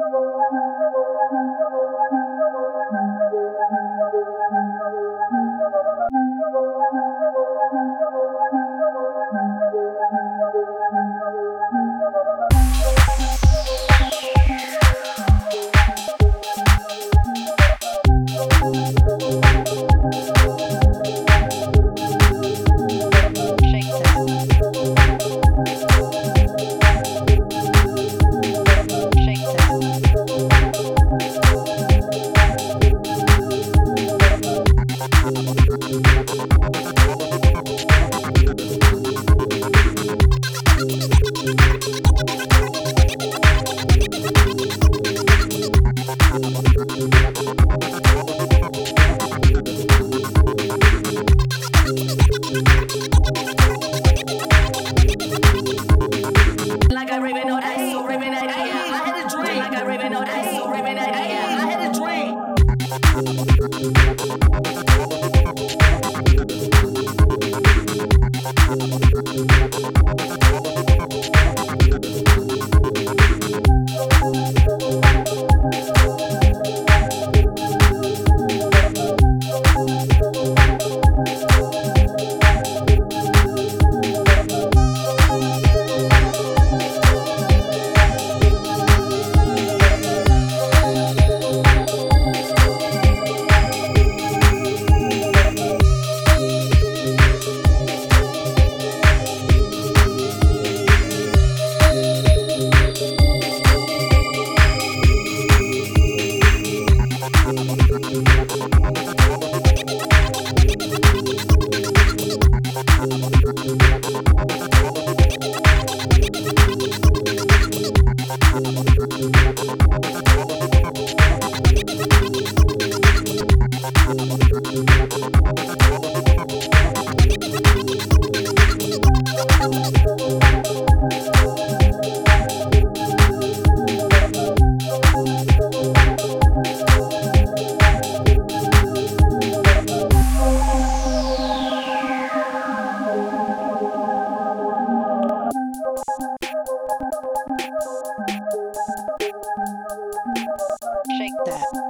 Thank you. Shake that.